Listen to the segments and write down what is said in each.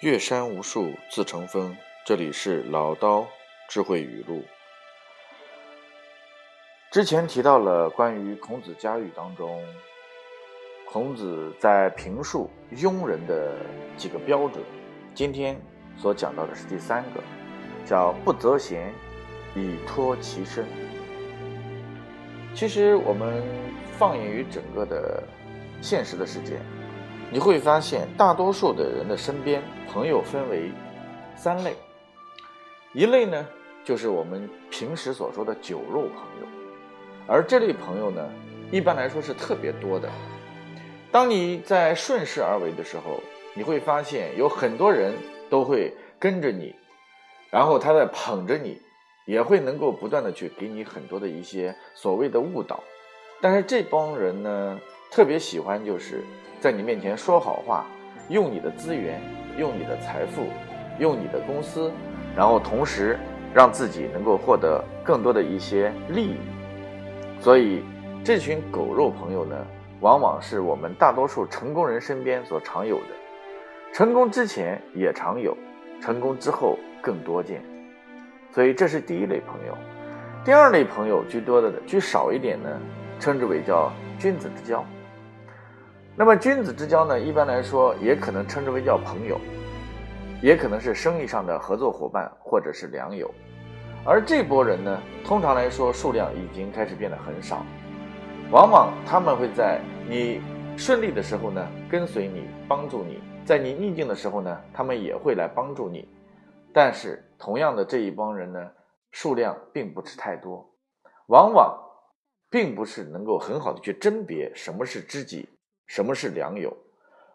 岳山无数自成峰，这里是老刀智慧语录。之前提到了关于孔子家语当中，孔子在评述庸人的几个标准。今天所讲到的是第三个，叫不择贤以托其身。其实我们放眼于整个的现实的世界。你会发现，大多数的人的身边朋友分为三类，一类呢就是我们平时所说的酒肉朋友，而这类朋友呢，一般来说是特别多的。当你在顺势而为的时候，你会发现有很多人都会跟着你，然后他在捧着你，也会能够不断的去给你很多的一些所谓的误导，但是这帮人呢，特别喜欢就是。在你面前说好话，用你的资源，用你的财富，用你的公司，然后同时让自己能够获得更多的一些利益。所以，这群狗肉朋友呢，往往是我们大多数成功人身边所常有的。成功之前也常有，成功之后更多见。所以，这是第一类朋友。第二类朋友居多的，居少一点呢，称之为叫君子之交。那么君子之交呢，一般来说也可能称之为叫朋友，也可能是生意上的合作伙伴或者是良友。而这波人呢，通常来说数量已经开始变得很少，往往他们会在你顺利的时候呢跟随你，帮助你；在你逆境的时候呢，他们也会来帮助你。但是同样的这一帮人呢，数量并不是太多，往往并不是能够很好的去甄别什么是知己。什么是良友？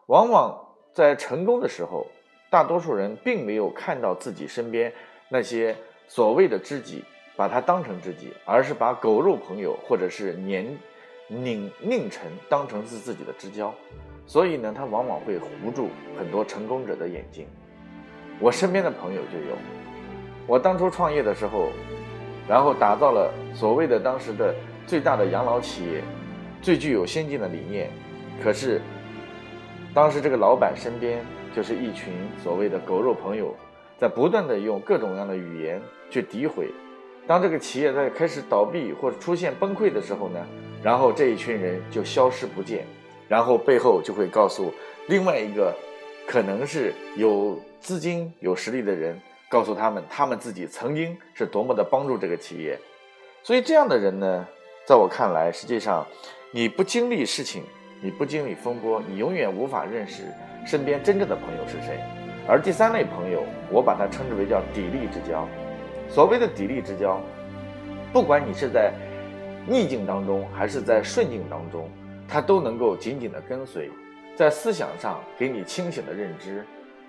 往往在成功的时候，大多数人并没有看到自己身边那些所谓的知己，把他当成知己，而是把狗肉朋友或者是年拧佞臣当成是自己的知交。所以呢，他往往会糊住很多成功者的眼睛。我身边的朋友就有，我当初创业的时候，然后打造了所谓的当时的最大的养老企业，最具有先进的理念。可是，当时这个老板身边就是一群所谓的狗肉朋友，在不断的用各种各样的语言去诋毁。当这个企业在开始倒闭或者出现崩溃的时候呢，然后这一群人就消失不见，然后背后就会告诉另外一个可能是有资金、有实力的人，告诉他们他们自己曾经是多么的帮助这个企业。所以这样的人呢，在我看来，实际上你不经历事情。你不经历风波，你永远无法认识身边真正的朋友是谁。而第三类朋友，我把它称之为叫砥砺之交。所谓的砥砺之交，不管你是在逆境当中还是在顺境当中，他都能够紧紧的跟随，在思想上给你清醒的认知，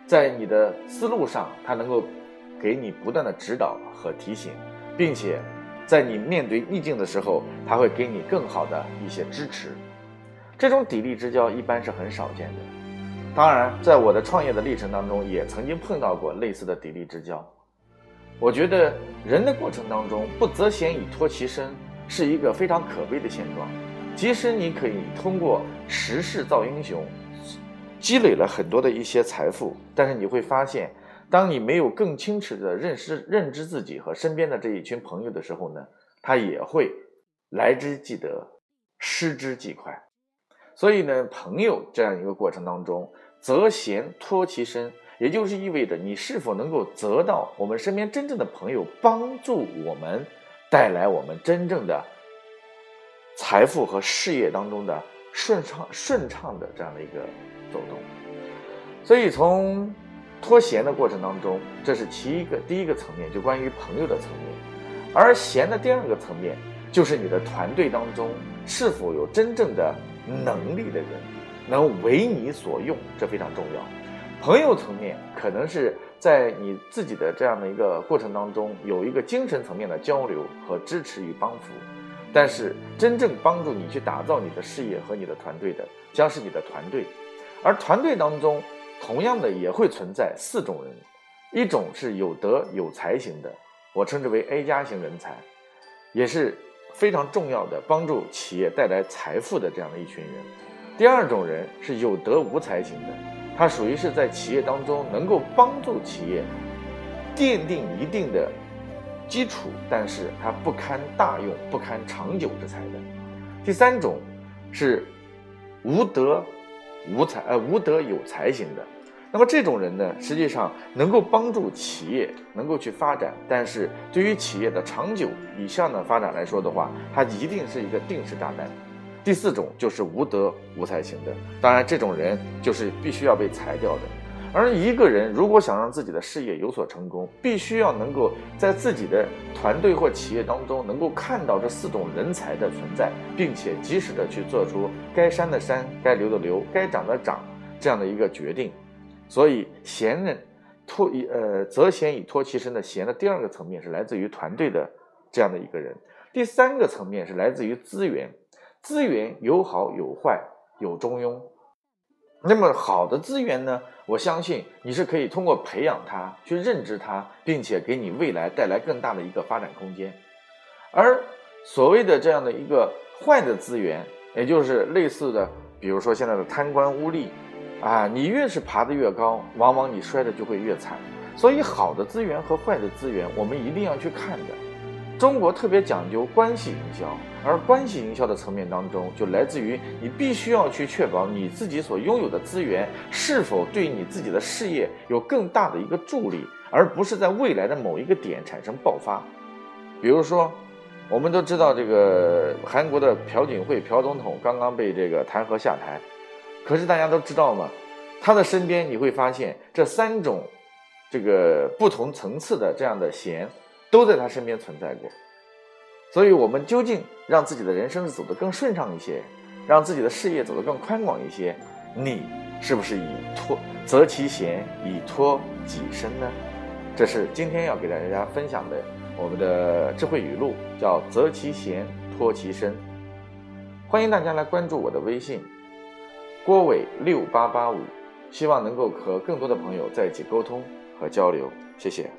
在你的思路上，他能够给你不断的指导和提醒，并且在你面对逆境的时候，他会给你更好的一些支持。这种砥砺之交一般是很少见的，当然，在我的创业的历程当中，也曾经碰到过类似的砥砺之交。我觉得人的过程当中，不择贤以托其身，是一个非常可悲的现状。即使你可以通过时势造英雄，积累了很多的一些财富，但是你会发现，当你没有更清楚的认识、认知自己和身边的这一群朋友的时候呢，他也会来之即得，失之即快。所以呢，朋友这样一个过程当中，择贤托其身，也就是意味着你是否能够择到我们身边真正的朋友，帮助我们，带来我们真正的财富和事业当中的顺畅顺畅的这样的一个走动。所以从托贤的过程当中，这是其一个第一个层面，就关于朋友的层面，而贤的第二个层面，就是你的团队当中是否有真正的。能力的人能为你所用，这非常重要。朋友层面可能是在你自己的这样的一个过程当中，有一个精神层面的交流和支持与帮扶。但是真正帮助你去打造你的事业和你的团队的，将是你的团队。而团队当中，同样的也会存在四种人：一种是有德有才型的，我称之为 A 加型人才，也是。非常重要的帮助企业带来财富的这样的一群人，第二种人是有德无才型的，他属于是在企业当中能够帮助企业奠定一定的基础，但是他不堪大用、不堪长久之才的。第三种是无德无才呃无德有才型的。那么这种人呢，实际上能够帮助企业能够去发展，但是对于企业的长久以上的发展来说的话，他一定是一个定时炸弹。第四种就是无德无才型的，当然这种人就是必须要被裁掉的。而一个人如果想让自己的事业有所成功，必须要能够在自己的团队或企业当中能够看到这四种人才的存在，并且及时的去做出该删的删，该留的留，该涨的涨这样的一个决定。所以，贤人托以呃择贤以托其身的贤的第二个层面是来自于团队的这样的一个人，第三个层面是来自于资源，资源有好有坏有中庸。那么好的资源呢，我相信你是可以通过培养它去认知它，并且给你未来带来更大的一个发展空间。而所谓的这样的一个坏的资源，也就是类似的，比如说现在的贪官污吏。啊，你越是爬得越高，往往你摔的就会越惨。所以，好的资源和坏的资源，我们一定要去看的。中国特别讲究关系营销，而关系营销的层面当中，就来自于你必须要去确保你自己所拥有的资源是否对你自己的事业有更大的一个助力，而不是在未来的某一个点产生爆发。比如说，我们都知道这个韩国的朴槿惠朴总统刚刚被这个弹劾下台。可是大家都知道吗？他的身边你会发现这三种，这个不同层次的这样的贤，都在他身边存在过。所以，我们究竟让自己的人生走得更顺畅一些，让自己的事业走得更宽广一些，你是不是以托择其贤以托己身呢？这是今天要给大家分享的我们的智慧语录，叫择其贤托其身。欢迎大家来关注我的微信。郭伟六八八五，希望能够和更多的朋友在一起沟通和交流，谢谢。